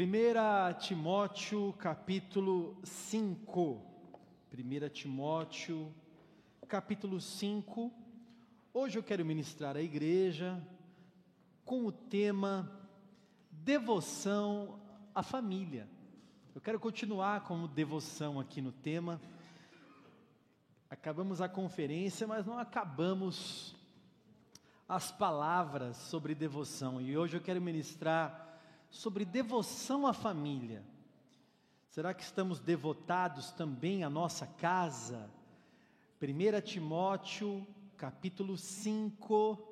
1 Timóteo capítulo 5. 1 Timóteo capítulo 5. Hoje eu quero ministrar à igreja com o tema Devoção à Família. Eu quero continuar com devoção aqui no tema. Acabamos a conferência, mas não acabamos as palavras sobre devoção. E hoje eu quero ministrar sobre devoção à família. Será que estamos devotados também à nossa casa? 1 Timóteo, capítulo 5,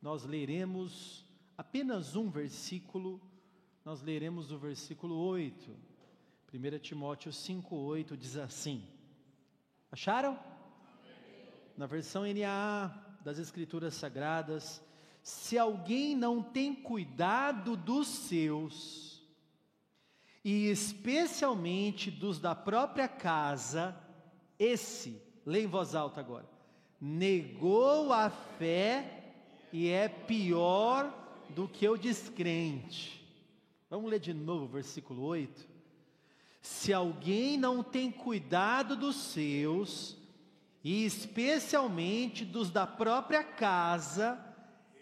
nós leremos apenas um versículo, nós leremos o versículo 8. 1 Timóteo 5, 8 diz assim: Acharam? Na versão NAA das Escrituras Sagradas, se alguém não tem cuidado dos seus, e especialmente dos da própria casa, esse, lê em voz alta agora, negou a fé e é pior do que o descrente. Vamos ler de novo o versículo 8. Se alguém não tem cuidado dos seus, e especialmente dos da própria casa,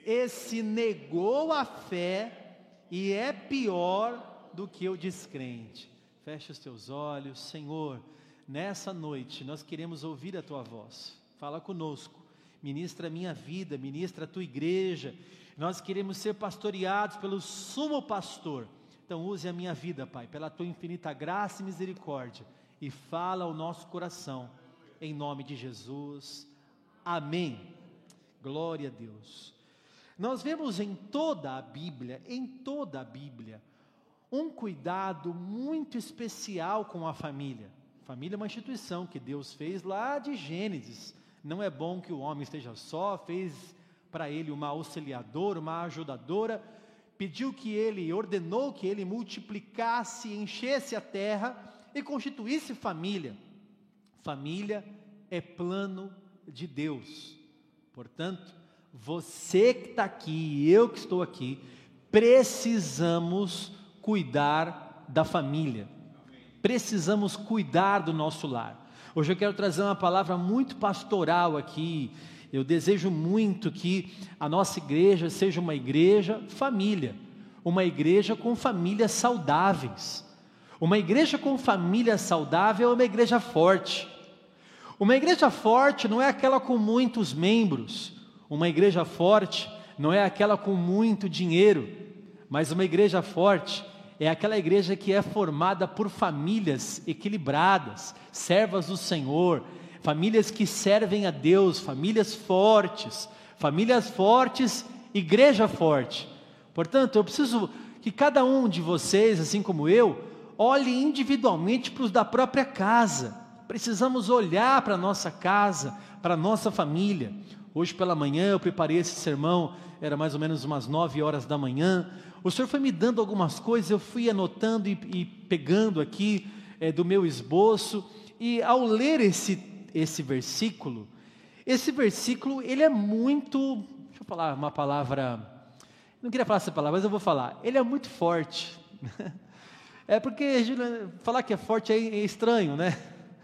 esse negou a fé e é pior do que o descrente. Feche os teus olhos, Senhor. Nessa noite nós queremos ouvir a tua voz. Fala conosco. Ministra a minha vida, ministra a tua igreja. Nós queremos ser pastoreados pelo sumo pastor. Então use a minha vida, Pai, pela tua infinita graça e misericórdia e fala ao nosso coração em nome de Jesus. Amém. Glória a Deus. Nós vemos em toda a Bíblia, em toda a Bíblia, um cuidado muito especial com a família. Família é uma instituição que Deus fez lá de Gênesis. Não é bom que o homem esteja só, fez para ele uma auxiliadora, uma ajudadora, pediu que ele, ordenou que ele multiplicasse, enchesse a terra e constituísse família. Família é plano de Deus. Portanto, você que está aqui eu que estou aqui, precisamos cuidar da família, precisamos cuidar do nosso lar. Hoje eu quero trazer uma palavra muito pastoral aqui. Eu desejo muito que a nossa igreja seja uma igreja família, uma igreja com famílias saudáveis. Uma igreja com família saudável é uma igreja forte. Uma igreja forte não é aquela com muitos membros, uma igreja forte não é aquela com muito dinheiro, mas uma igreja forte é aquela igreja que é formada por famílias equilibradas, servas do Senhor, famílias que servem a Deus, famílias fortes, famílias fortes, igreja forte. Portanto, eu preciso que cada um de vocês, assim como eu, olhe individualmente para os da própria casa. Precisamos olhar para a nossa casa, para a nossa família. Hoje pela manhã eu preparei esse sermão, era mais ou menos umas nove horas da manhã. O Senhor foi me dando algumas coisas, eu fui anotando e, e pegando aqui é, do meu esboço. E ao ler esse, esse versículo, esse versículo ele é muito, deixa eu falar uma palavra, não queria falar essa palavra, mas eu vou falar. Ele é muito forte. É porque falar que é forte é estranho, né?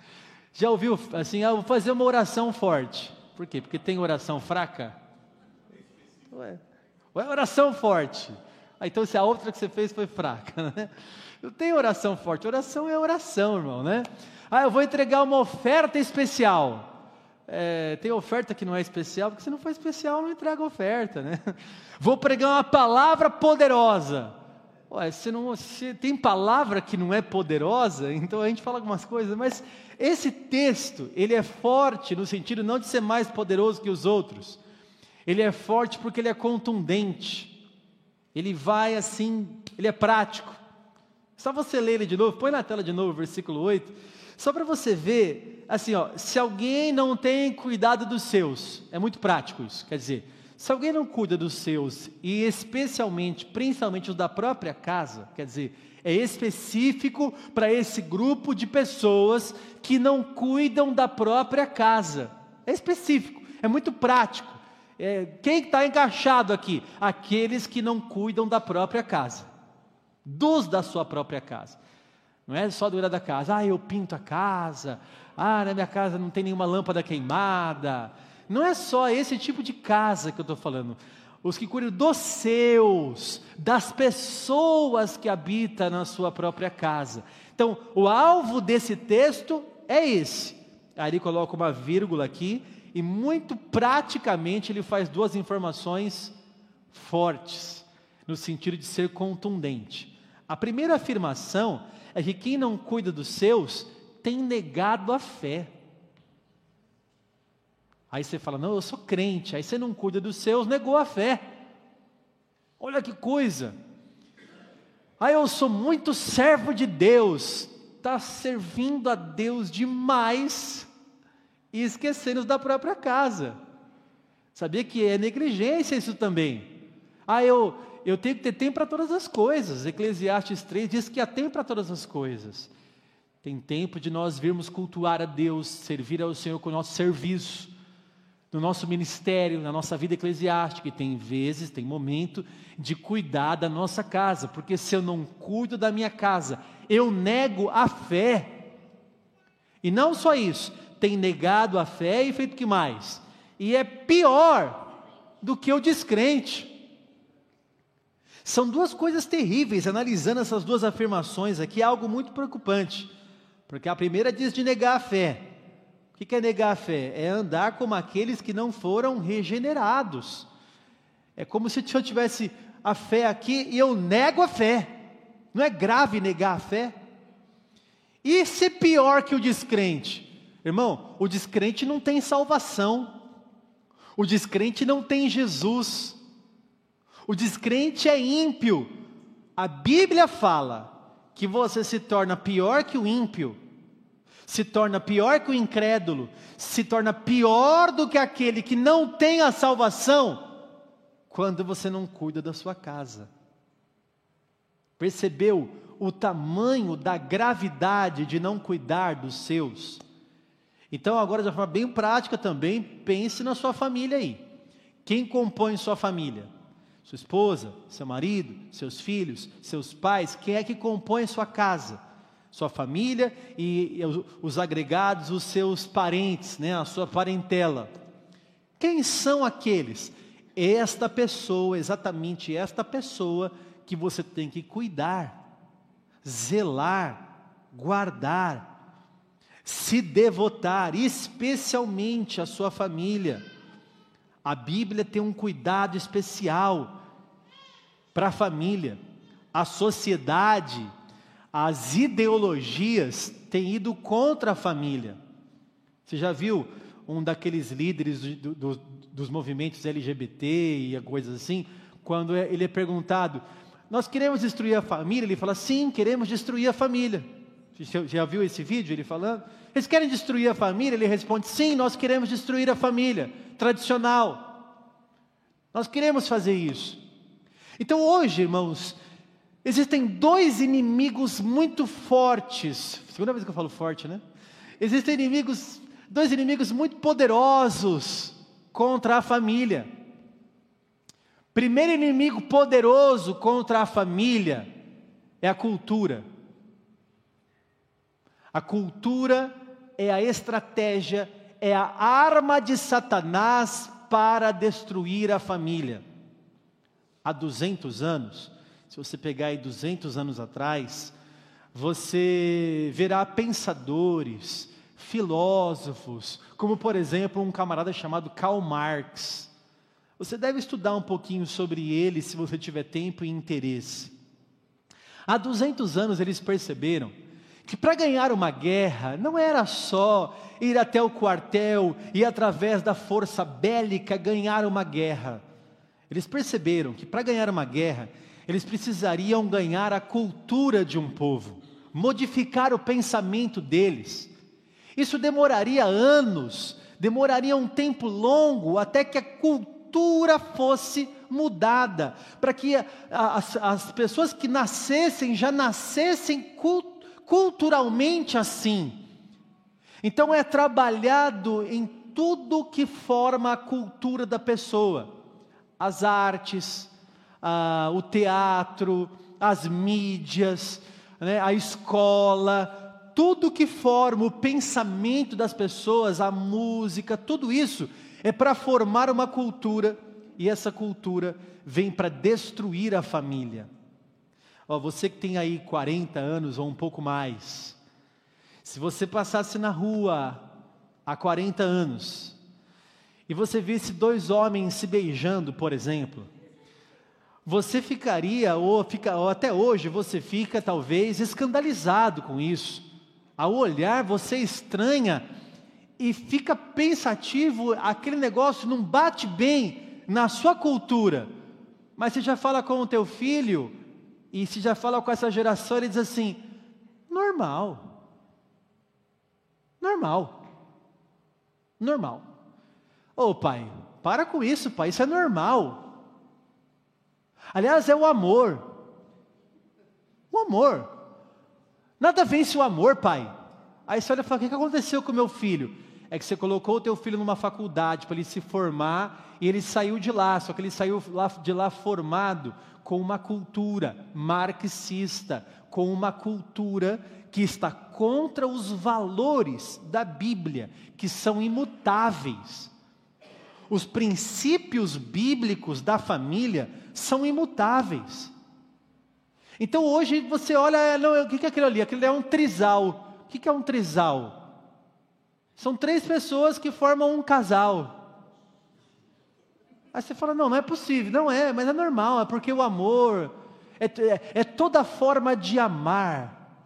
Já ouviu assim, ah, vou fazer uma oração forte. Por quê? Porque tem oração fraca? Ué, ué oração forte. Ah, então se a outra que você fez foi fraca, né? Não tem oração forte, oração é oração, irmão, né? Ah, eu vou entregar uma oferta especial. É, tem oferta que não é especial, porque se não for especial, não entrega oferta, né? Vou pregar uma palavra poderosa. Ué, se, não, se tem palavra que não é poderosa, então a gente fala algumas coisas, mas esse texto, ele é forte no sentido não de ser mais poderoso que os outros. Ele é forte porque ele é contundente. Ele vai assim, ele é prático. Só você ler ele de novo, põe na tela de novo o versículo 8, só para você ver, assim, ó, se alguém não tem cuidado dos seus, é muito prático isso, quer dizer, se alguém não cuida dos seus, e especialmente, principalmente os da própria casa, quer dizer, é específico para esse grupo de pessoas que não cuidam da própria casa. É específico, é muito prático. É, quem está encaixado aqui? Aqueles que não cuidam da própria casa. dos da sua própria casa. Não é só do da casa, ah, eu pinto a casa, ah, na minha casa não tem nenhuma lâmpada queimada. Não é só esse tipo de casa que eu estou falando. Os que cuidam dos seus, das pessoas que habitam na sua própria casa. Então, o alvo desse texto é esse. Aí ele coloca uma vírgula aqui e muito praticamente ele faz duas informações fortes, no sentido de ser contundente. A primeira afirmação é que quem não cuida dos seus tem negado a fé. Aí você fala, não, eu sou crente, aí você não cuida dos seus, negou a fé. Olha que coisa. Aí eu sou muito servo de Deus, está servindo a Deus demais e esquecendo da própria casa. Sabia que é negligência isso também. Ah, eu, eu tenho que ter tempo para todas as coisas. Eclesiastes 3 diz que há tempo para todas as coisas. Tem tempo de nós virmos cultuar a Deus, servir ao Senhor com o nosso serviço, no nosso ministério, na nossa vida eclesiástica. E tem vezes, tem momento de cuidar da nossa casa, porque se eu não cuido da minha casa, eu nego a fé. E não só isso, tem negado a fé e feito que mais? E é pior do que o descrente. São duas coisas terríveis, analisando essas duas afirmações aqui, é algo muito preocupante. Porque a primeira diz de negar a fé. O que é negar a fé? É andar como aqueles que não foram regenerados. É como se eu tivesse a fé aqui e eu nego a fé. Não é grave negar a fé? E se pior que o descrente? Irmão, o descrente não tem salvação. O descrente não tem Jesus. O descrente é ímpio. A Bíblia fala que você se torna pior que o ímpio, se torna pior que o incrédulo, se torna pior do que aquele que não tem a salvação, quando você não cuida da sua casa. Percebeu o tamanho da gravidade de não cuidar dos seus? Então, agora, de forma bem prática também, pense na sua família aí. Quem compõe sua família? Sua esposa, seu marido, seus filhos, seus pais, quem é que compõe sua casa? Sua família e os agregados, os seus parentes, né, a sua parentela. Quem são aqueles? Esta pessoa, exatamente esta pessoa que você tem que cuidar, zelar, guardar, se devotar, especialmente a sua família. A Bíblia tem um cuidado especial para a família. A sociedade, as ideologias têm ido contra a família. Você já viu um daqueles líderes do, do, dos movimentos LGBT e coisas assim? Quando é, ele é perguntado, nós queremos destruir a família? Ele fala, sim, queremos destruir a família. Você já viu esse vídeo ele falando? Eles querem destruir a família? Ele responde: sim, nós queremos destruir a família tradicional. Nós queremos fazer isso. Então hoje, irmãos, existem dois inimigos muito fortes. Segunda vez que eu falo forte, né? Existem inimigos, dois inimigos muito poderosos contra a família. Primeiro inimigo poderoso contra a família é a cultura. A cultura é a estratégia, é a arma de Satanás para destruir a família. Há 200 anos, se você pegar aí 200 anos atrás, você verá pensadores, filósofos, como por exemplo um camarada chamado Karl Marx. Você deve estudar um pouquinho sobre ele se você tiver tempo e interesse. Há 200 anos eles perceberam que para ganhar uma guerra não era só ir até o quartel e através da força bélica ganhar uma guerra. Eles perceberam que para ganhar uma guerra, eles precisariam ganhar a cultura de um povo, modificar o pensamento deles. Isso demoraria anos, demoraria um tempo longo até que a cultura fosse mudada, para que as, as pessoas que nascessem já nascessem culturalmente assim. Então é trabalhado em tudo que forma a cultura da pessoa, as artes, ah, o teatro, as mídias, né, a escola, tudo que forma o pensamento das pessoas, a música, tudo isso é para formar uma cultura e essa cultura vem para destruir a família. Ó, você que tem aí 40 anos ou um pouco mais, se você passasse na rua há 40 anos e você visse dois homens se beijando, por exemplo, você ficaria, ou, fica, ou até hoje você fica talvez escandalizado com isso. Ao olhar, você estranha e fica pensativo, aquele negócio não bate bem na sua cultura. Mas você já fala com o teu filho, e se já fala com essa geração, ele diz assim: normal. Normal. Normal. Ô oh, pai, para com isso, pai, isso é normal. Aliás, é o amor. O amor. Nada vence o amor, pai. Aí você olha e fala: o que aconteceu com meu filho? É que você colocou o teu filho numa faculdade para ele se formar e ele saiu de lá, só que ele saiu de lá formado com uma cultura marxista, com uma cultura que está contra os valores da Bíblia, que são imutáveis. Os princípios bíblicos da família são imutáveis. Então hoje você olha, não, o que é aquilo ali? Aquilo é um trisal. O que é um trisal? São três pessoas que formam um casal. Aí você fala, não, não é possível. Não é, mas é normal, é porque o amor é, é, é toda forma de amar.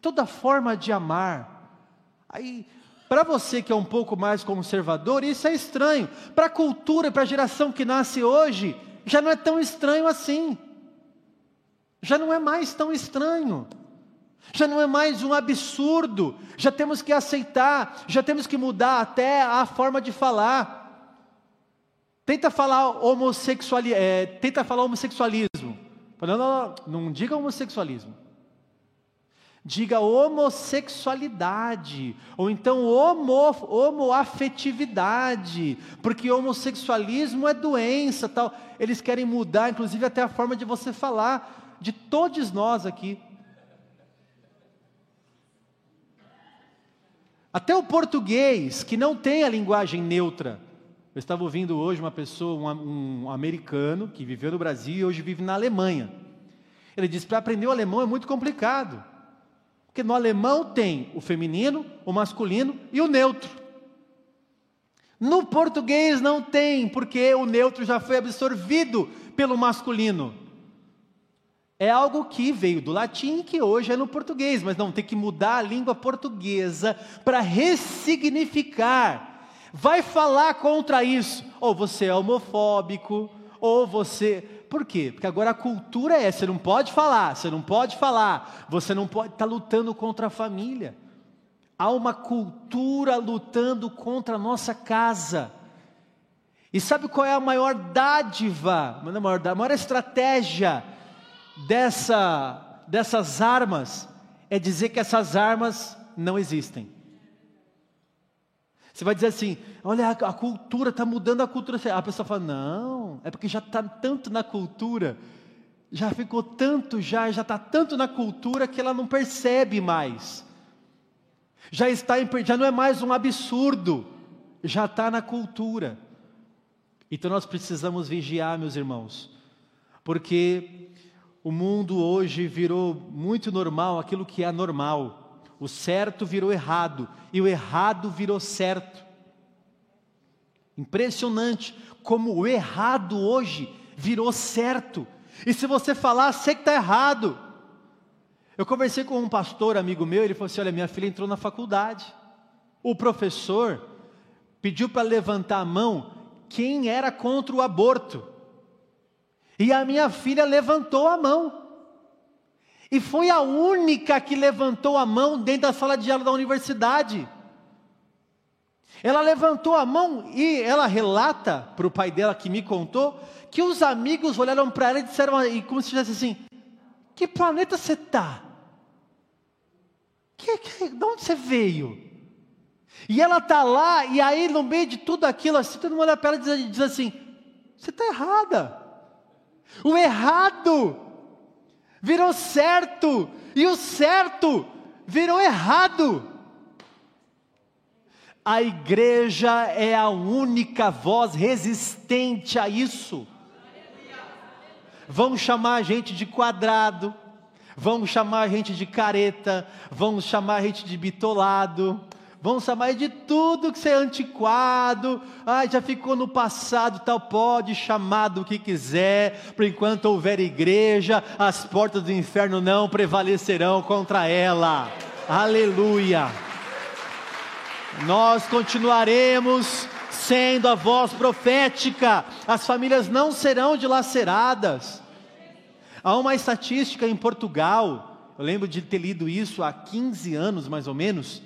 Toda forma de amar. Aí, para você que é um pouco mais conservador, isso é estranho. Para a cultura, para a geração que nasce hoje, já não é tão estranho assim. Já não é mais tão estranho. Já não é mais um absurdo. Já temos que aceitar, já temos que mudar até a forma de falar. Tenta falar homossexualismo, é, tenta falar homossexualismo. Não, não, não, não diga homossexualismo. Diga homossexualidade, ou então homo, homoafetividade, porque homossexualismo é doença, tal. Eles querem mudar, inclusive, até a forma de você falar, de todos nós aqui. Até o português, que não tem a linguagem neutra, eu estava ouvindo hoje uma pessoa, um, um americano, que viveu no Brasil e hoje vive na Alemanha. Ele disse: para aprender o alemão é muito complicado. Porque no alemão tem o feminino, o masculino e o neutro. No português não tem, porque o neutro já foi absorvido pelo masculino. É algo que veio do latim que hoje é no português, mas não tem que mudar a língua portuguesa para ressignificar vai falar contra isso. Ou você é homofóbico, ou você. Por quê? Porque agora a cultura é: você não pode falar, você não pode falar, você não pode. Está lutando contra a família. Há uma cultura lutando contra a nossa casa. E sabe qual é a maior dádiva, é a maior, a maior estratégia dessa, dessas armas? É dizer que essas armas não existem. Você vai dizer assim: olha, a, cultura está mudando a cultura. A pessoa fala: não, é porque já está tanto na cultura, já ficou tanto, já já está tanto na cultura que ela não percebe mais. Já está, em, já não é mais um absurdo, já está na cultura. Então nós precisamos vigiar, meus irmãos, porque o mundo hoje virou muito normal aquilo que é normal. O certo virou errado e o errado virou certo. Impressionante como o errado hoje virou certo. E se você falar, sei que está errado. Eu conversei com um pastor amigo meu, ele falou assim: Olha, minha filha entrou na faculdade. O professor pediu para levantar a mão quem era contra o aborto. E a minha filha levantou a mão. E foi a única que levantou a mão dentro da sala de aula da universidade. Ela levantou a mão e ela relata para o pai dela que me contou que os amigos olharam para ela e disseram, e como se dissesse assim: Que planeta você está? Que, que, de onde você veio? E ela está lá, e aí no meio de tudo aquilo, assim, todo mundo olha para ela e diz, diz assim: Você está errada. O errado virou certo, e o certo virou errado. A igreja é a única voz resistente a isso. Vão chamar a gente de quadrado, vão chamar a gente de careta, vão chamar a gente de bitolado, vão chamar de tudo que você é antiquado, ah, já ficou no passado, tal, pode chamar do que quiser, por enquanto houver igreja, as portas do inferno não prevalecerão contra ela. Aleluia. Nós continuaremos sendo a voz profética, as famílias não serão dilaceradas. Há uma estatística em Portugal, eu lembro de ter lido isso há 15 anos mais ou menos,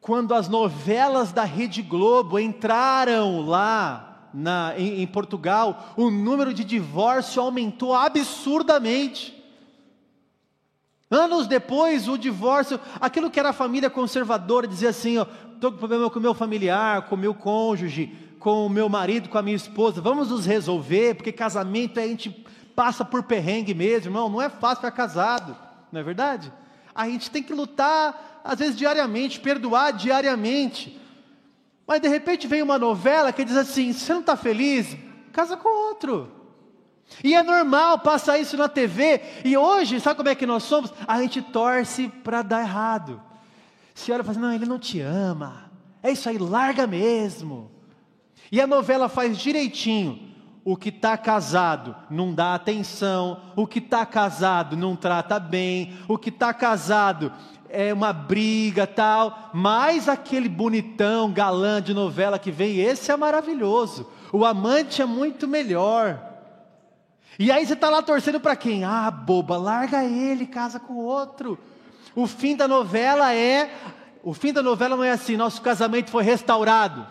quando as novelas da Rede Globo entraram lá na, em, em Portugal, o número de divórcio aumentou absurdamente. Anos depois, o divórcio, aquilo que era a família conservadora, dizia assim: estou com problema com o meu familiar, com o meu cônjuge, com o meu marido, com a minha esposa, vamos nos resolver, porque casamento a gente passa por perrengue mesmo, irmão, não é fácil ficar casado, não é verdade? A gente tem que lutar, às vezes diariamente, perdoar diariamente. Mas de repente vem uma novela que diz assim: você não está feliz, casa com outro. E é normal passar isso na TV, e hoje, sabe como é que nós somos? A gente torce para dar errado. Se olha e fala assim, não, ele não te ama, é isso aí, larga mesmo. E a novela faz direitinho. O que está casado não dá atenção, o que está casado não trata bem, o que está casado é uma briga tal, mas aquele bonitão, galã de novela que vem, esse é maravilhoso. O amante é muito melhor. E aí você está lá torcendo para quem? Ah, boba, larga ele, casa com outro. O fim da novela é. O fim da novela não é assim, nosso casamento foi restaurado.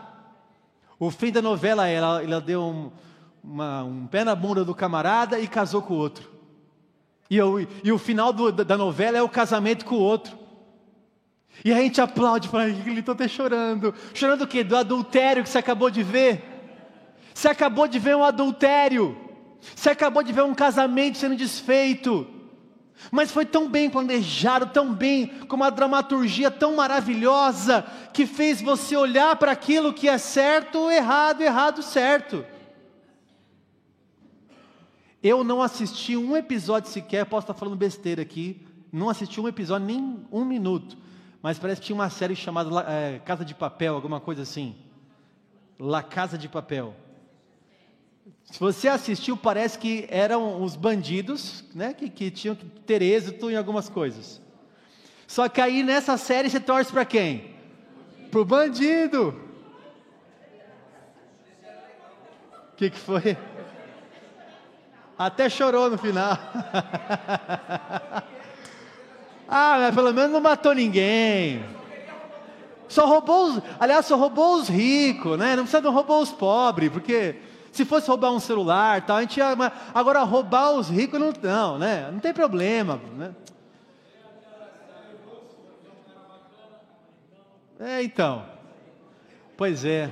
O fim da novela é, ela, ela deu um, uma, um pé na bunda do camarada e casou com o outro. E, eu, e o final do, da novela é o casamento com o outro. E a gente aplaude, fala, ele está até chorando. Chorando o quê? Do adultério que você acabou de ver. Você acabou de ver um adultério. Você acabou de ver um casamento sendo desfeito, mas foi tão bem planejado, tão bem, com uma dramaturgia tão maravilhosa, que fez você olhar para aquilo que é certo, errado, errado, certo. Eu não assisti um episódio sequer, posso estar falando besteira aqui, não assisti um episódio, nem um minuto, mas parece que tinha uma série chamada é, Casa de Papel, alguma coisa assim. La Casa de Papel. Se você assistiu, parece que eram os bandidos, né, que, que tinham que ter êxito em algumas coisas. Só que aí nessa série você torce para quem? Para o bandido. O que, que foi? Até chorou no final. ah, mas pelo menos não matou ninguém. Só roubou os, aliás, só roubou os ricos, né? Não precisa não roubou os pobres, porque se fosse roubar um celular, tal, a gente ia, agora roubar os ricos não, não, né? Não tem problema, né? É, então. Pois é.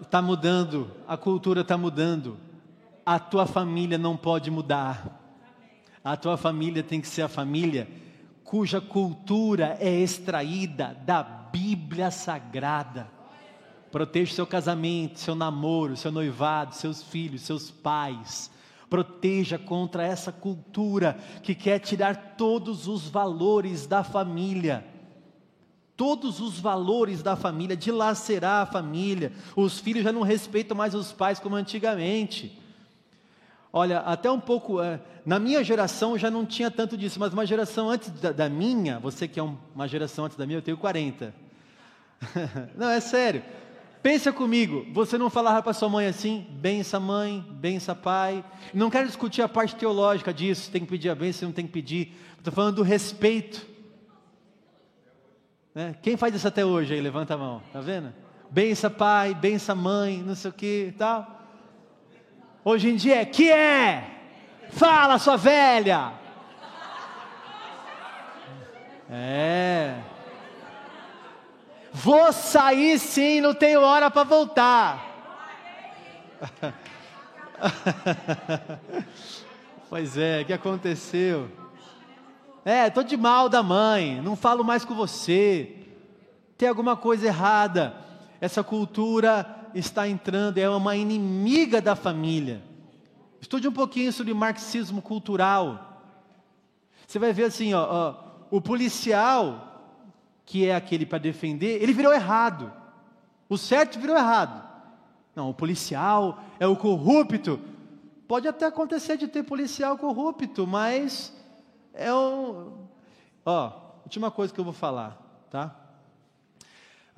Está mudando, a cultura está mudando. A tua família não pode mudar. A tua família tem que ser a família cuja cultura é extraída da Bíblia Sagrada. Proteja seu casamento, seu namoro, seu noivado, seus filhos, seus pais. Proteja contra essa cultura que quer tirar todos os valores da família. Todos os valores da família, dilacerar a família. Os filhos já não respeitam mais os pais como antigamente. Olha, até um pouco, é, na minha geração já não tinha tanto disso, mas uma geração antes da, da minha, você que é um, uma geração antes da minha, eu tenho 40. não, é sério. Pensa comigo, você não falava para sua mãe assim, bença mãe, bença pai. Não quero discutir a parte teológica disso, tem que pedir a benção, não tem que pedir. Estou falando do respeito. Né? Quem faz isso até hoje aí? Levanta a mão, tá vendo? Bença pai, bença mãe, não sei o que tal. Hoje em dia é, que é? Fala, sua velha! É. Vou sair sim, não tenho hora para voltar. Pois é, o que aconteceu? É, tô de mal da mãe, não falo mais com você. Tem alguma coisa errada. Essa cultura está entrando, é uma inimiga da família. Estude um pouquinho sobre marxismo cultural. Você vai ver assim, ó, ó o policial, que é aquele para defender, ele virou errado. O certo virou errado. Não, o policial é o corrupto. Pode até acontecer de ter policial corrupto, mas é um. Ó, última coisa que eu vou falar, tá?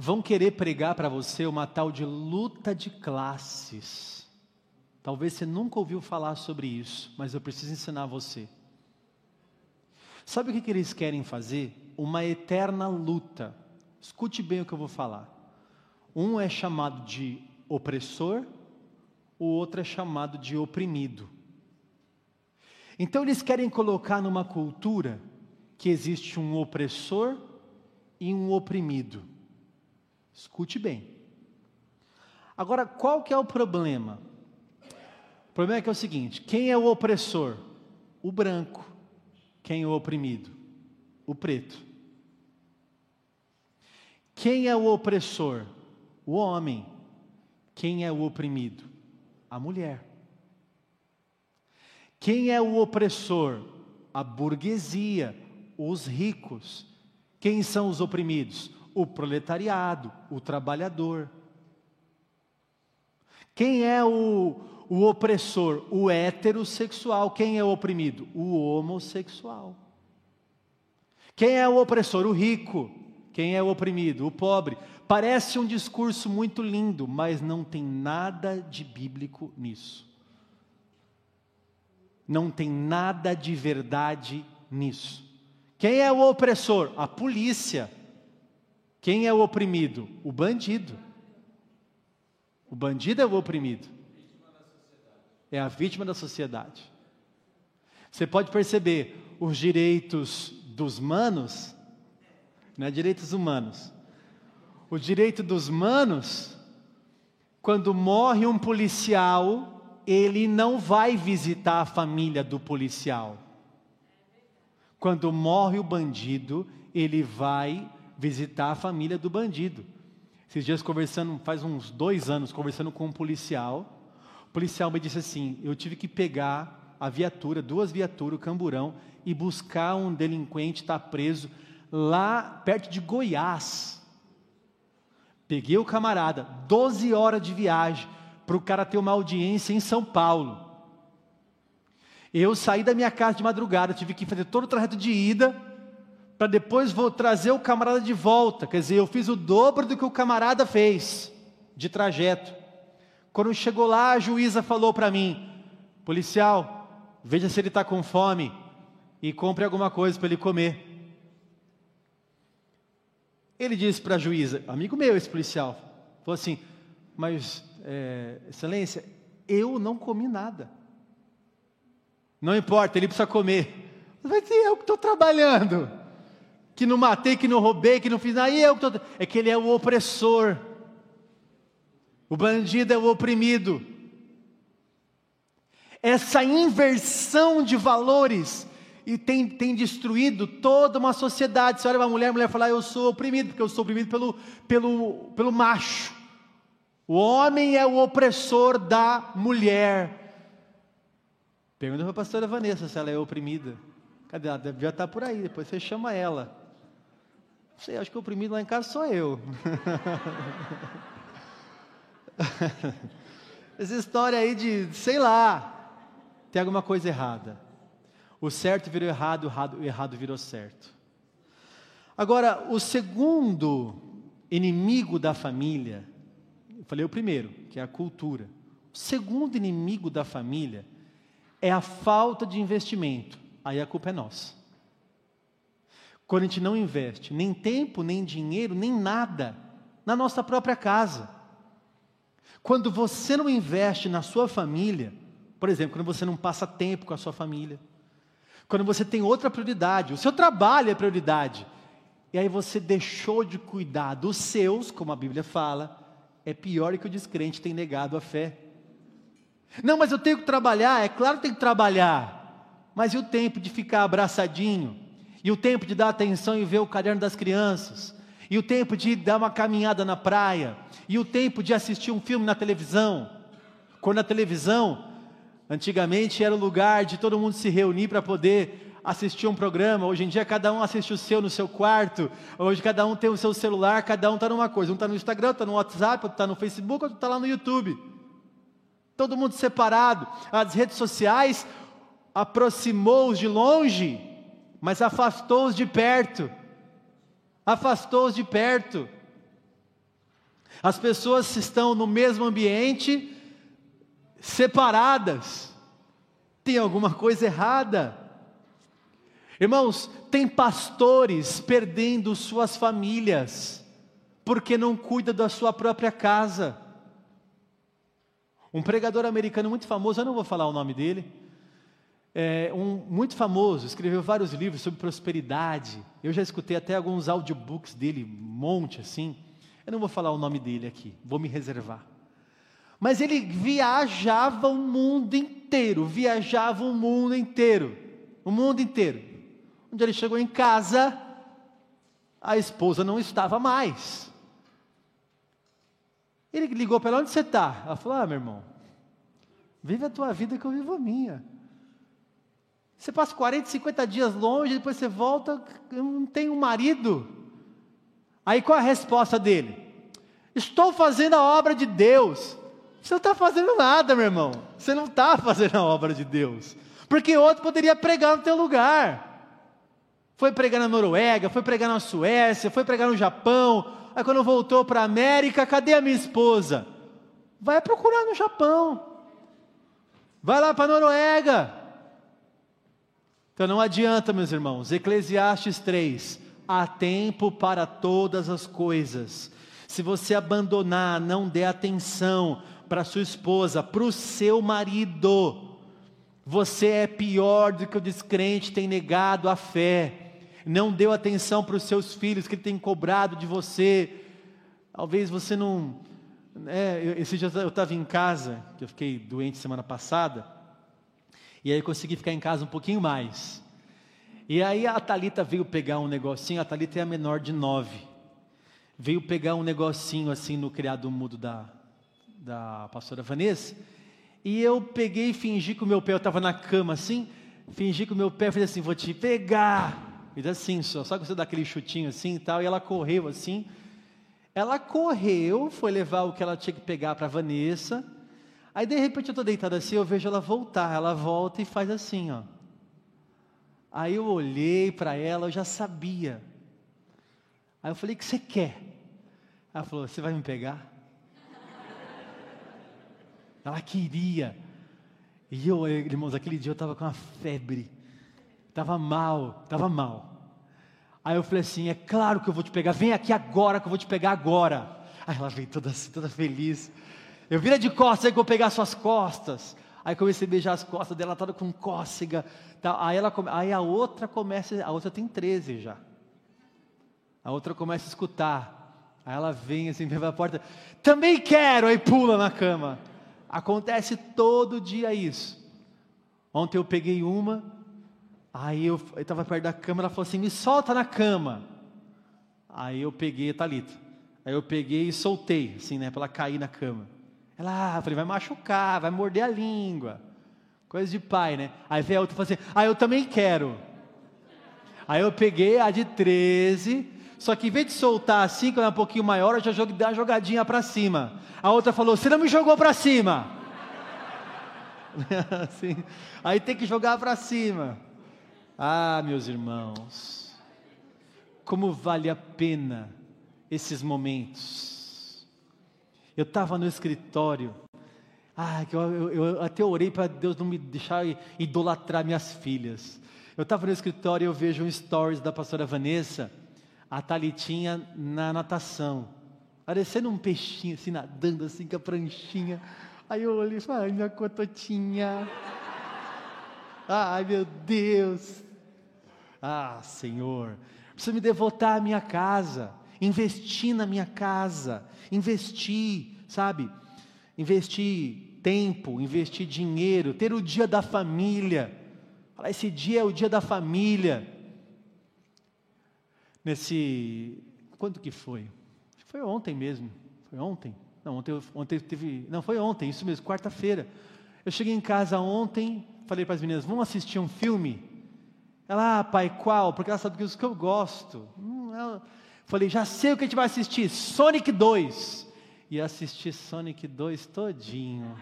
Vão querer pregar para você uma tal de luta de classes. Talvez você nunca ouviu falar sobre isso, mas eu preciso ensinar você. Sabe o que, que eles querem fazer? Uma eterna luta. Escute bem o que eu vou falar. Um é chamado de opressor, o outro é chamado de oprimido. Então eles querem colocar numa cultura que existe um opressor e um oprimido. Escute bem. Agora, qual que é o problema? O problema é que é o seguinte: quem é o opressor? O branco. Quem é o oprimido? O preto. Quem é o opressor? O homem. Quem é o oprimido? A mulher. Quem é o opressor? A burguesia, os ricos. Quem são os oprimidos? O proletariado, o trabalhador. Quem é o, o opressor? O heterossexual. Quem é o oprimido? O homossexual. Quem é o opressor? O rico. Quem é o oprimido? O pobre. Parece um discurso muito lindo, mas não tem nada de bíblico nisso. Não tem nada de verdade nisso. Quem é o opressor? A polícia. Quem é o oprimido? O bandido. O bandido é o oprimido. É a vítima da sociedade. Você pode perceber os direitos dos manos, não é direitos humanos. O direito dos manos, quando morre um policial, ele não vai visitar a família do policial. Quando morre o bandido, ele vai visitar a família do bandido. Esses dias conversando, faz uns dois anos, conversando com um policial, o policial me disse assim: eu tive que pegar a viatura, duas viaturas, o camburão, e buscar um delinquente está preso lá perto de Goiás. Peguei o camarada, 12 horas de viagem para o cara ter uma audiência em São Paulo. Eu saí da minha casa de madrugada, tive que fazer todo o trajeto de ida, para depois vou trazer o camarada de volta. Quer dizer, eu fiz o dobro do que o camarada fez de trajeto. Quando chegou lá, a juíza falou para mim: policial, veja se ele está com fome e compre alguma coisa para ele comer. Ele disse para a juíza, amigo meu, esse policial, falou assim: mas é, excelência, eu não comi nada. Não importa, ele precisa comer. Mas eu que estou trabalhando. Que não matei, que não roubei, que não fiz nada. Aí eu que estou. É que ele é o opressor. O bandido é o oprimido. Essa inversão de valores e tem, tem destruído toda uma sociedade. Você olha uma mulher, a mulher fala, ah, eu sou oprimido, porque eu sou oprimido pelo, pelo, pelo macho. O homem é o opressor da mulher. Pergunta para a pastora Vanessa se ela é oprimida. Cadê ela? Já estar tá por aí, depois você chama ela. Sei, acho que o oprimido lá em casa sou eu. Essa história aí de, sei lá, tem alguma coisa errada. O certo virou errado, o errado virou certo. Agora, o segundo inimigo da família Falei o primeiro, que é a cultura. O segundo inimigo da família é a falta de investimento. Aí a culpa é nossa. Quando a gente não investe nem tempo, nem dinheiro, nem nada na nossa própria casa. Quando você não investe na sua família, por exemplo, quando você não passa tempo com a sua família, quando você tem outra prioridade, o seu trabalho é prioridade, e aí você deixou de cuidar dos seus, como a Bíblia fala, é pior que o descrente tem negado a fé. Não, mas eu tenho que trabalhar, é claro que tem que trabalhar. Mas e o tempo de ficar abraçadinho? E o tempo de dar atenção e ver o caderno das crianças? E o tempo de dar uma caminhada na praia? E o tempo de assistir um filme na televisão? Quando a televisão, antigamente, era o lugar de todo mundo se reunir para poder assistir um programa. Hoje em dia, cada um assiste o seu no seu quarto. Hoje, cada um tem o seu celular, cada um está numa coisa. Um está no Instagram, está no WhatsApp, outro está no Facebook, outro está lá no YouTube. Todo mundo separado. As redes sociais aproximou-os de longe, mas afastou-os de perto. Afastou-os de perto. As pessoas estão no mesmo ambiente, separadas. Tem alguma coisa errada. Irmãos, tem pastores perdendo suas famílias, porque não cuida da sua própria casa. Um pregador americano muito famoso, eu não vou falar o nome dele, é, um muito famoso, escreveu vários livros sobre prosperidade. Eu já escutei até alguns audiobooks dele, um monte assim. Eu não vou falar o nome dele aqui, vou me reservar. Mas ele viajava o mundo inteiro, viajava o mundo inteiro, o mundo inteiro. Onde ele chegou em casa, a esposa não estava mais. Ele ligou para ela, onde você está? Ela falou, ah, meu irmão, vive a tua vida que eu vivo a minha. Você passa 40, 50 dias longe, depois você volta, não tenho um marido. Aí qual é a resposta dele? Estou fazendo a obra de Deus. Você não está fazendo nada, meu irmão. Você não está fazendo a obra de Deus. Porque outro poderia pregar no teu lugar. Foi pregar na Noruega, foi pregar na Suécia, foi pregar no Japão. Aí quando voltou para a América, cadê a minha esposa? Vai procurar no Japão. Vai lá para a Noruega. Então não adianta, meus irmãos, Eclesiastes 3: há tempo para todas as coisas. Se você abandonar, não der atenção para sua esposa, para o seu marido, você é pior do que o descrente tem negado a fé. Não deu atenção para os seus filhos que ele tem cobrado de você. Talvez você não. É, esse dia eu estava em casa, que eu fiquei doente semana passada. E aí eu consegui ficar em casa um pouquinho mais. E aí a Talita veio pegar um negocinho, a Talita é a menor de nove. Veio pegar um negocinho assim no criado mudo da, da pastora Vanessa. E eu peguei e fingi que o meu pé, eu estava na cama assim, fingi que o meu pé, falei assim, vou te pegar. Fiz assim só, só que você dá aquele chutinho assim e tal, e ela correu assim. Ela correu, foi levar o que ela tinha que pegar para Vanessa. Aí de repente eu estou deitado assim, eu vejo ela voltar, ela volta e faz assim, ó. Aí eu olhei para ela, eu já sabia. Aí eu falei, o que você quer? Ela falou, você vai me pegar? Ela queria. E eu, irmãos, aquele dia eu estava com uma febre. Estava mal, estava mal. Aí eu falei assim, é claro que eu vou te pegar, vem aqui agora que eu vou te pegar agora. Aí ela veio toda, toda feliz. Eu vira de costas aí que eu vou pegar suas costas. Aí comecei a beijar as costas dela, toda com cócega. Tá. Aí, ela, aí a outra começa, a outra tem 13 já. A outra começa a escutar. Aí ela vem assim, vem a porta. Também quero! Aí pula na cama. Acontece todo dia isso. Ontem eu peguei uma, aí eu estava perto da cama, ela falou assim: me solta na cama. Aí eu peguei a Thalita. Aí eu peguei e soltei, assim, né, para ela cair na cama. Ela, ah, falei, vai machucar, vai morder a língua. Coisa de pai, né? Aí veio a outra e falou assim: ah, eu também quero. Aí eu peguei a de 13, só que em vez de soltar assim, quando é um pouquinho maior, eu já joguei, dei uma jogadinha para cima. A outra falou: você não me jogou para cima. assim, aí tem que jogar para cima. Ah, meus irmãos, como vale a pena esses momentos eu estava no escritório. Ah, eu, eu, eu até orei para Deus não me deixar idolatrar minhas filhas. Eu estava no escritório e eu vejo um stories da pastora Vanessa, a Talitinha na natação, parecendo um peixinho assim, nadando assim com a pranchinha. Aí eu olhei e falei, ai minha cototinha. Ai meu Deus. Ah, Senhor, preciso me devotar à minha casa investir na minha casa, investir, sabe? Investir tempo, investir dinheiro, ter o dia da família. Esse dia é o dia da família. Nesse. Quando que foi? Foi ontem mesmo. Foi ontem? Não, ontem, ontem teve. Não, foi ontem, isso mesmo, quarta-feira. Eu cheguei em casa ontem, falei para as meninas: vamos assistir um filme? Ela, ah, pai, qual? Porque ela sabe que os que eu gosto. Hum, ela... Falei, já sei o que a gente vai assistir: Sonic 2. E assisti Sonic 2 todinho.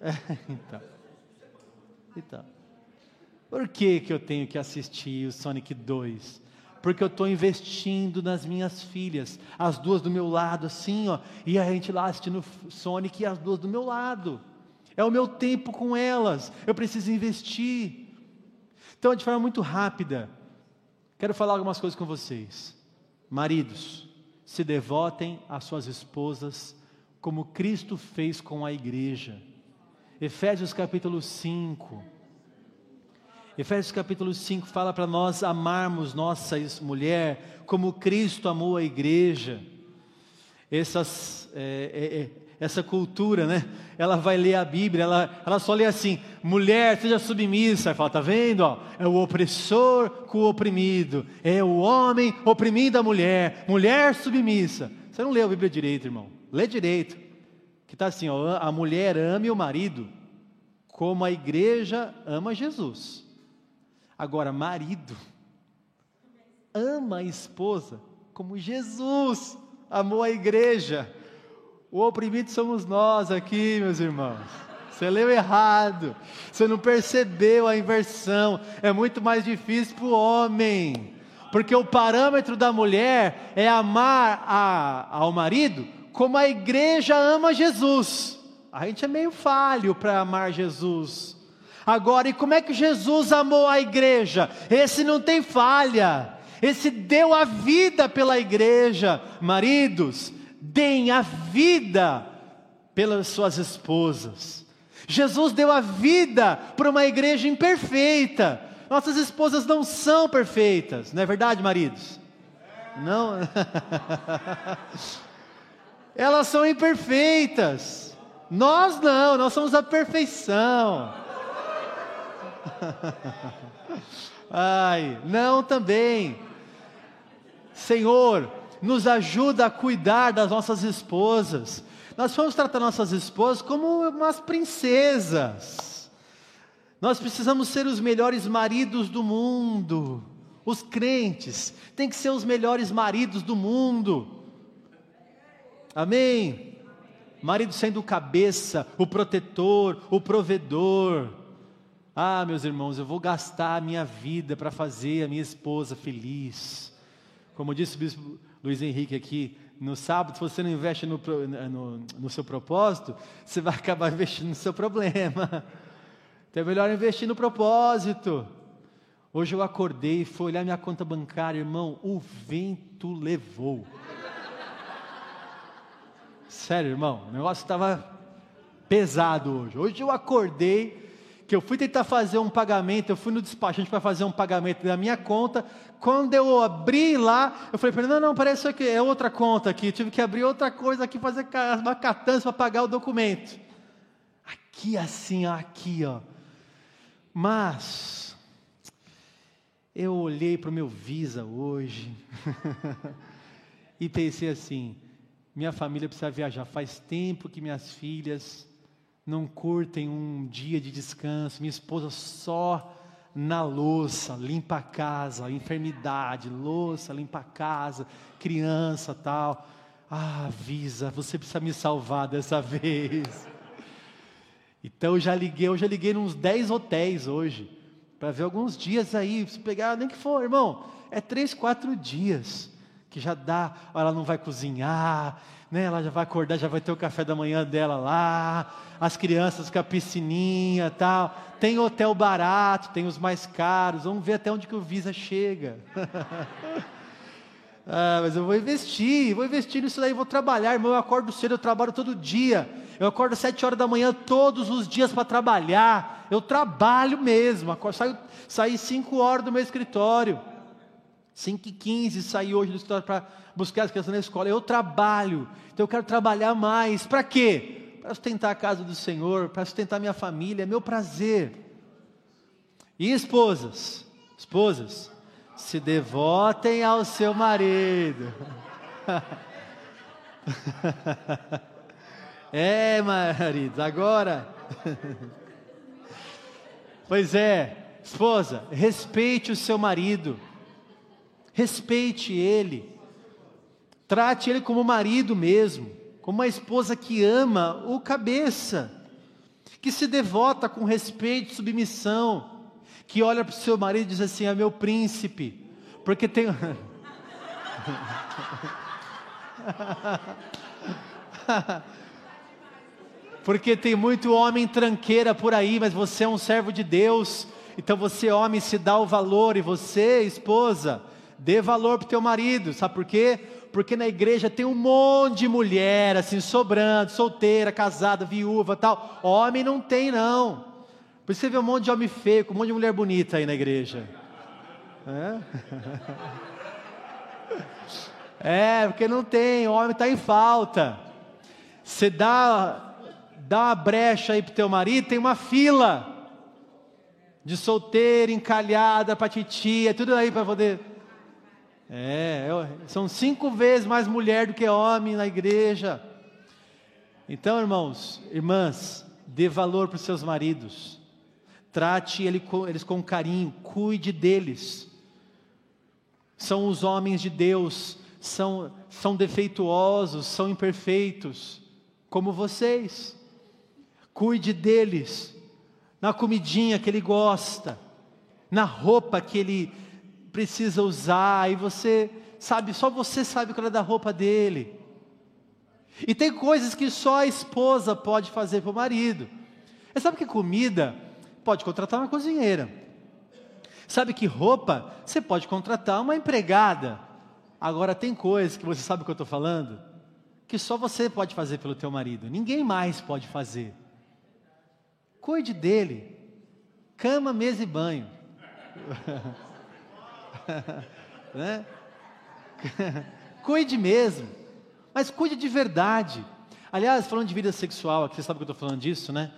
É, então. Então. Por que, que eu tenho que assistir o Sonic 2? Porque eu estou investindo nas minhas filhas, as duas do meu lado, assim, ó, e a gente lá assistindo Sonic e as duas do meu lado. É o meu tempo com elas, eu preciso investir. Então, de forma muito rápida, quero falar algumas coisas com vocês. Maridos, se devotem às suas esposas, como Cristo fez com a igreja. Efésios capítulo 5 Efésios capítulo 5 fala para nós amarmos nossa mulher como Cristo amou a igreja. Essas, é, é, é, essa cultura, né? Ela vai ler a Bíblia, ela, ela só lê assim: mulher, seja submissa. Fala, tá vendo? Ó, é o opressor com o oprimido, é o homem oprimindo a mulher, mulher submissa. Você não leu a Bíblia direito, irmão? Lê direito. Que está assim: ó, a mulher ame o marido como a igreja ama Jesus. Agora, marido, ama a esposa como Jesus amou a igreja. O oprimido somos nós aqui, meus irmãos. Você leu errado, você não percebeu a inversão. É muito mais difícil para o homem, porque o parâmetro da mulher é amar a, ao marido como a igreja ama Jesus. A gente é meio falho para amar Jesus. Agora, e como é que Jesus amou a igreja? Esse não tem falha, esse deu a vida pela igreja. Maridos, deem a vida pelas suas esposas. Jesus deu a vida para uma igreja imperfeita. Nossas esposas não são perfeitas, não é verdade, maridos? Não. Elas são imperfeitas. Nós não, nós somos a perfeição. Ai, não também. Senhor, nos ajuda a cuidar das nossas esposas. Nós vamos tratar nossas esposas como umas princesas. Nós precisamos ser os melhores maridos do mundo. Os crentes têm que ser os melhores maridos do mundo. Amém? Marido sendo o cabeça, o protetor, o provedor. Ah, meus irmãos, eu vou gastar a minha vida para fazer a minha esposa feliz. Como disse o bispo Luiz Henrique aqui, no sábado, se você não investe no, no, no seu propósito, você vai acabar investindo no seu problema. Então é melhor investir no propósito. Hoje eu acordei e fui olhar minha conta bancária, irmão, o vento levou. Sério, irmão, o negócio estava pesado hoje. Hoje eu acordei que eu fui tentar fazer um pagamento, eu fui no despachante para fazer um pagamento da minha conta. Quando eu abri lá, eu falei para ele: não, não, parece que é outra conta aqui. Tive que abrir outra coisa aqui, fazer uma catança para pagar o documento. Aqui assim, aqui, ó. Mas eu olhei para o meu Visa hoje e pensei assim: minha família precisa viajar. Faz tempo que minhas filhas não curtem um dia de descanso, minha esposa só na louça, limpa a casa, enfermidade, louça, limpa a casa, criança tal. Ah, avisa, você precisa me salvar dessa vez. Então eu já liguei, eu já liguei nos 10 hotéis hoje, para ver alguns dias aí, se pegar, nem que for, irmão, é três, quatro dias que já dá, ela não vai cozinhar, né? Ela já vai acordar, já vai ter o café da manhã dela lá, as crianças com a piscininha, tal. Tem hotel barato, tem os mais caros. Vamos ver até onde que o Visa chega. ah, mas eu vou investir, vou investir nisso daí, vou trabalhar, irmão. Eu acordo cedo, eu trabalho todo dia. Eu acordo às sete horas da manhã todos os dias para trabalhar. Eu trabalho mesmo. saio, saí cinco horas do meu escritório. 5 e 15 saí hoje do escritório para buscar as crianças na escola. Eu trabalho, então eu quero trabalhar mais. Para quê? Para sustentar a casa do Senhor, para sustentar minha família, é meu prazer. E esposas, esposas, se devotem ao seu marido. é, maridos, agora. pois é, esposa, respeite o seu marido, respeite ele, trate ele como marido mesmo, como uma esposa que ama o cabeça, que se devota com respeito e submissão que olha para o seu marido e diz assim: é meu príncipe, porque tem. porque tem muito homem tranqueira por aí, mas você é um servo de Deus, então você, homem, se dá o valor, e você, esposa, dê valor para o teu marido, sabe por quê? Porque na igreja tem um monte de mulher assim, sobrando, solteira, casada, viúva tal. Homem não tem, não. Por isso você vê um monte de homem feio, com um monte de mulher bonita aí na igreja. É, é porque não tem, homem está em falta. Você dá, dá uma brecha aí para o teu marido, tem uma fila de solteira, encalhada, patitia, tudo aí para poder. É, são cinco vezes mais mulher do que homem na igreja. Então, irmãos, irmãs, dê valor para os seus maridos. Trate eles com carinho, cuide deles. São os homens de Deus, são, são defeituosos, são imperfeitos, como vocês. Cuide deles, na comidinha que ele gosta, na roupa que ele precisa usar, e você sabe, só você sabe qual é da roupa dele. E tem coisas que só a esposa pode fazer para o marido. Você sabe que comida pode contratar uma cozinheira. Sabe que roupa? Você pode contratar uma empregada. Agora tem coisas que você sabe o que eu estou falando, que só você pode fazer pelo teu marido. Ninguém mais pode fazer. Cuide dele. Cama, mesa e banho. né? cuide mesmo. Mas cuide de verdade. Aliás, falando de vida sexual, aqui você sabe que eu estou falando disso, né?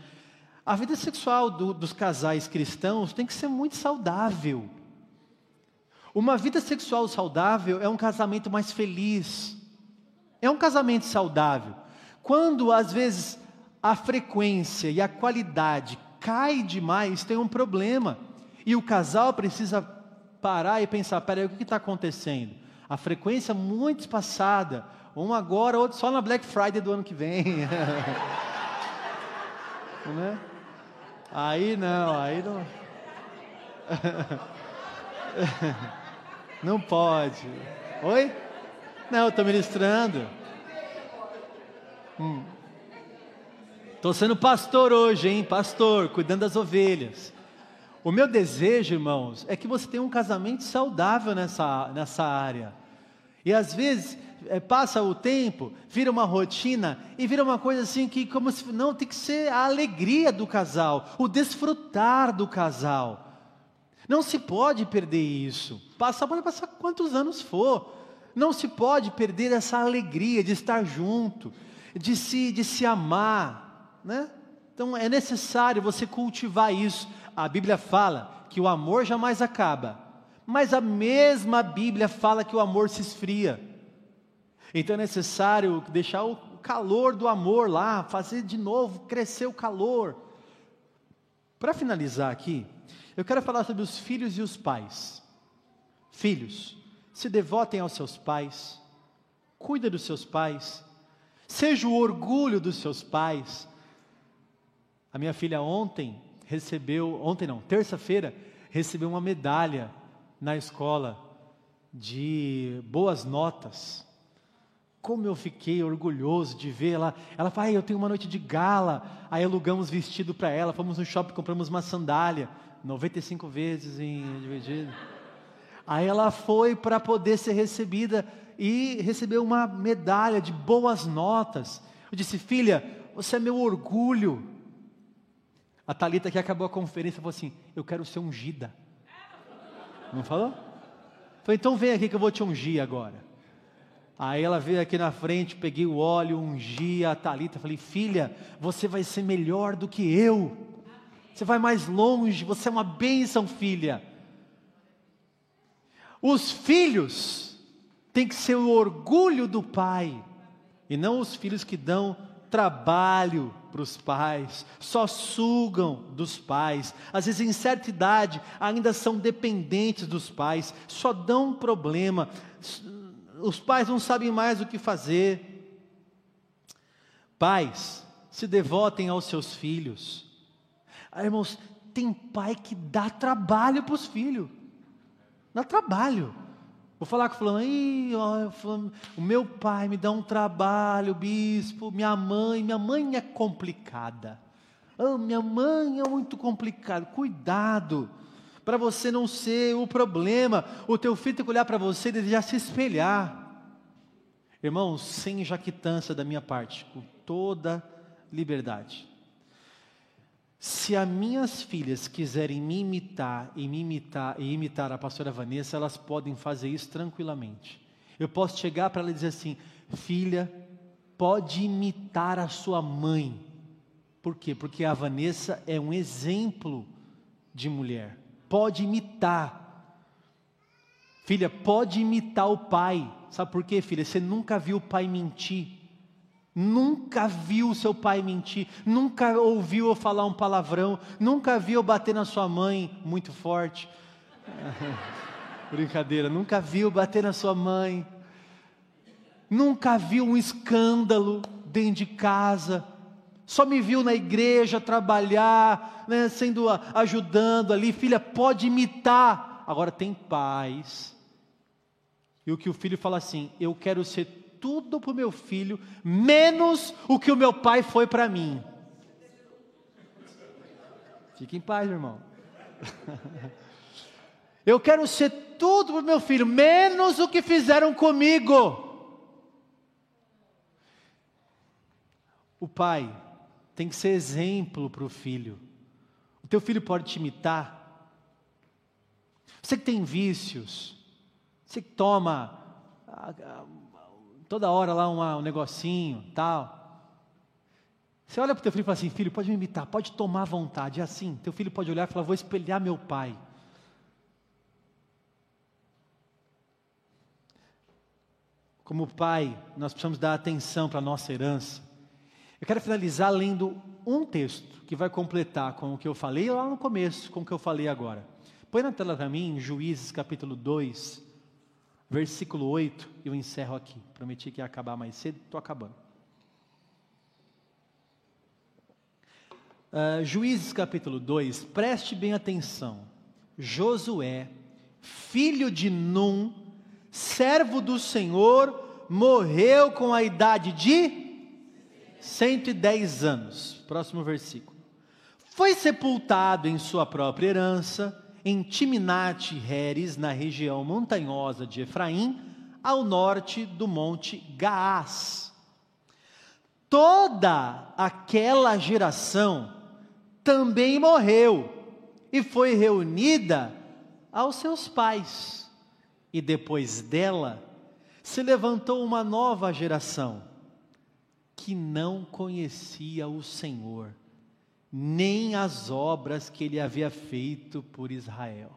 A vida sexual do, dos casais cristãos tem que ser muito saudável. Uma vida sexual saudável é um casamento mais feliz. É um casamento saudável. Quando às vezes a frequência e a qualidade cai demais, tem um problema. E o casal precisa parar e pensar: peraí, o que está acontecendo? A frequência muito espaçada, um agora, outro só na Black Friday do ano que vem. né? Aí não, aí não. Não pode. Oi? Não, estou ministrando. Estou hum. sendo pastor hoje, hein? Pastor, cuidando das ovelhas. O meu desejo, irmãos, é que você tenha um casamento saudável nessa, nessa área. E às vezes é, passa o tempo, vira uma rotina e vira uma coisa assim que como se não tem que ser a alegria do casal, o desfrutar do casal. Não se pode perder isso. Passa, pode passar quantos anos for. Não se pode perder essa alegria de estar junto, de se, de se amar, né? Então é necessário você cultivar isso. A Bíblia fala que o amor jamais acaba, mas a mesma Bíblia fala que o amor se esfria. Então é necessário deixar o calor do amor lá, fazer de novo crescer o calor. Para finalizar aqui, eu quero falar sobre os filhos e os pais. Filhos, se devotem aos seus pais, cuida dos seus pais, seja o orgulho dos seus pais. A minha filha ontem recebeu, ontem não, terça-feira, recebeu uma medalha na escola de boas notas. Como eu fiquei orgulhoso de ver ela. Ela fala, eu tenho uma noite de gala. Aí alugamos vestido para ela, fomos no shopping, compramos uma sandália. 95 vezes em dividido. Aí ela foi para poder ser recebida e recebeu uma medalha de boas notas. Eu disse, filha, você é meu orgulho. A Talita que acabou a conferência falou assim: Eu quero ser ungida. Não falou? Falei, então vem aqui que eu vou te ungir agora. Aí ela veio aqui na frente, peguei o óleo, ungi a Talita, falei: "Filha, você vai ser melhor do que eu. Você vai mais longe, você é uma bênção, filha." Os filhos têm que ser o orgulho do pai, e não os filhos que dão trabalho para os pais, só sugam dos pais, às vezes em certa idade ainda são dependentes dos pais, só dão problema os pais não sabem mais o que fazer. Pais, se devotem aos seus filhos. Ah, irmãos, tem pai que dá trabalho para os filhos. Dá trabalho. Vou falar com o fulano, ó, fulano, o meu pai me dá um trabalho, bispo, minha mãe, minha mãe é complicada. Oh, minha mãe é muito complicada. Cuidado para você não ser o problema. O teu filho tem que olhar para você e desejar se espelhar. Irmãos, sem jaquitância da minha parte, com toda liberdade. Se as minhas filhas quiserem me imitar e me imitar e imitar a pastora Vanessa, elas podem fazer isso tranquilamente. Eu posso chegar para ela e dizer assim: "Filha, pode imitar a sua mãe". Por quê? Porque a Vanessa é um exemplo de mulher pode imitar. Filha, pode imitar o pai. Sabe por quê, filha? Você nunca viu o pai mentir. Nunca viu seu pai mentir. Nunca ouviu eu falar um palavrão. Nunca viu eu bater na sua mãe muito forte. Brincadeira. Nunca viu bater na sua mãe. Nunca viu um escândalo dentro de casa só me viu na igreja trabalhar, né, sendo ajudando ali, filha, pode imitar. Agora tem pais. E o que o filho fala assim: eu quero ser tudo para o meu filho, menos o que o meu pai foi para mim. Fique em paz, irmão. Eu quero ser tudo para o meu filho, menos o que fizeram comigo. O pai tem que ser exemplo para o filho. O teu filho pode te imitar. Você que tem vícios, você que toma toda hora lá um negocinho, tal. Você olha para o teu filho e fala assim: filho, pode me imitar, pode tomar vontade. É assim, teu filho pode olhar e falar: vou espelhar meu pai. Como pai, nós precisamos dar atenção para a nossa herança. Eu quero finalizar lendo um texto que vai completar com o que eu falei lá no começo, com o que eu falei agora. Põe na tela para mim, Juízes capítulo 2, versículo 8, e eu encerro aqui. Prometi que ia acabar mais cedo, estou acabando. Uh, Juízes capítulo 2, preste bem atenção. Josué, filho de Num, servo do Senhor, morreu com a idade de 110 anos. Próximo versículo. Foi sepultado em sua própria herança, em Timnat Heres, na região montanhosa de Efraim, ao norte do monte Gaás. Toda aquela geração também morreu e foi reunida aos seus pais. E depois dela se levantou uma nova geração que não conhecia o Senhor, nem as obras que ele havia feito por Israel.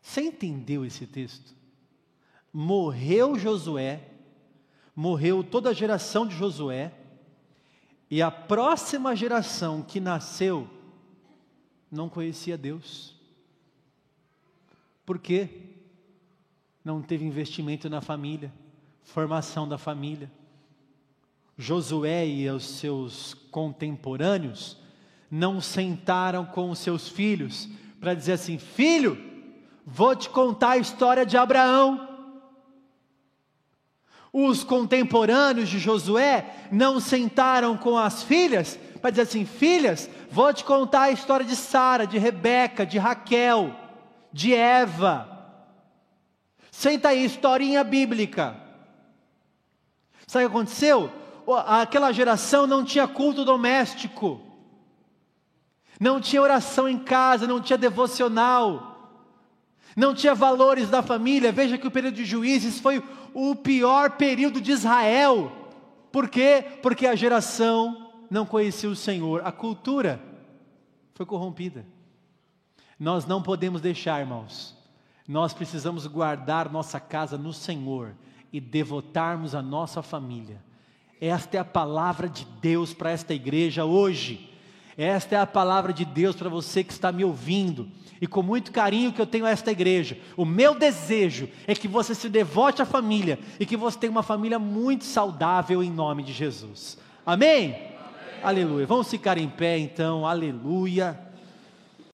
Você entendeu esse texto? Morreu Josué, morreu toda a geração de Josué, e a próxima geração que nasceu não conhecia Deus. Por quê? Não teve investimento na família formação da família. Josué e os seus contemporâneos não sentaram com os seus filhos para dizer assim: Filho, vou te contar a história de Abraão. Os contemporâneos de Josué não sentaram com as filhas para dizer assim: Filhas, vou te contar a história de Sara, de Rebeca, de Raquel, de Eva. Senta aí, historinha bíblica. Sabe o que aconteceu? Aquela geração não tinha culto doméstico, não tinha oração em casa, não tinha devocional, não tinha valores da família. Veja que o período de juízes foi o pior período de Israel. Por quê? Porque a geração não conhecia o Senhor, a cultura foi corrompida. Nós não podemos deixar, irmãos, nós precisamos guardar nossa casa no Senhor e devotarmos a nossa família. Esta é a palavra de Deus para esta igreja hoje. Esta é a palavra de Deus para você que está me ouvindo. E com muito carinho que eu tenho a esta igreja, o meu desejo é que você se devote à família e que você tenha uma família muito saudável em nome de Jesus. Amém? Amém. Aleluia. Vamos ficar em pé então. Aleluia.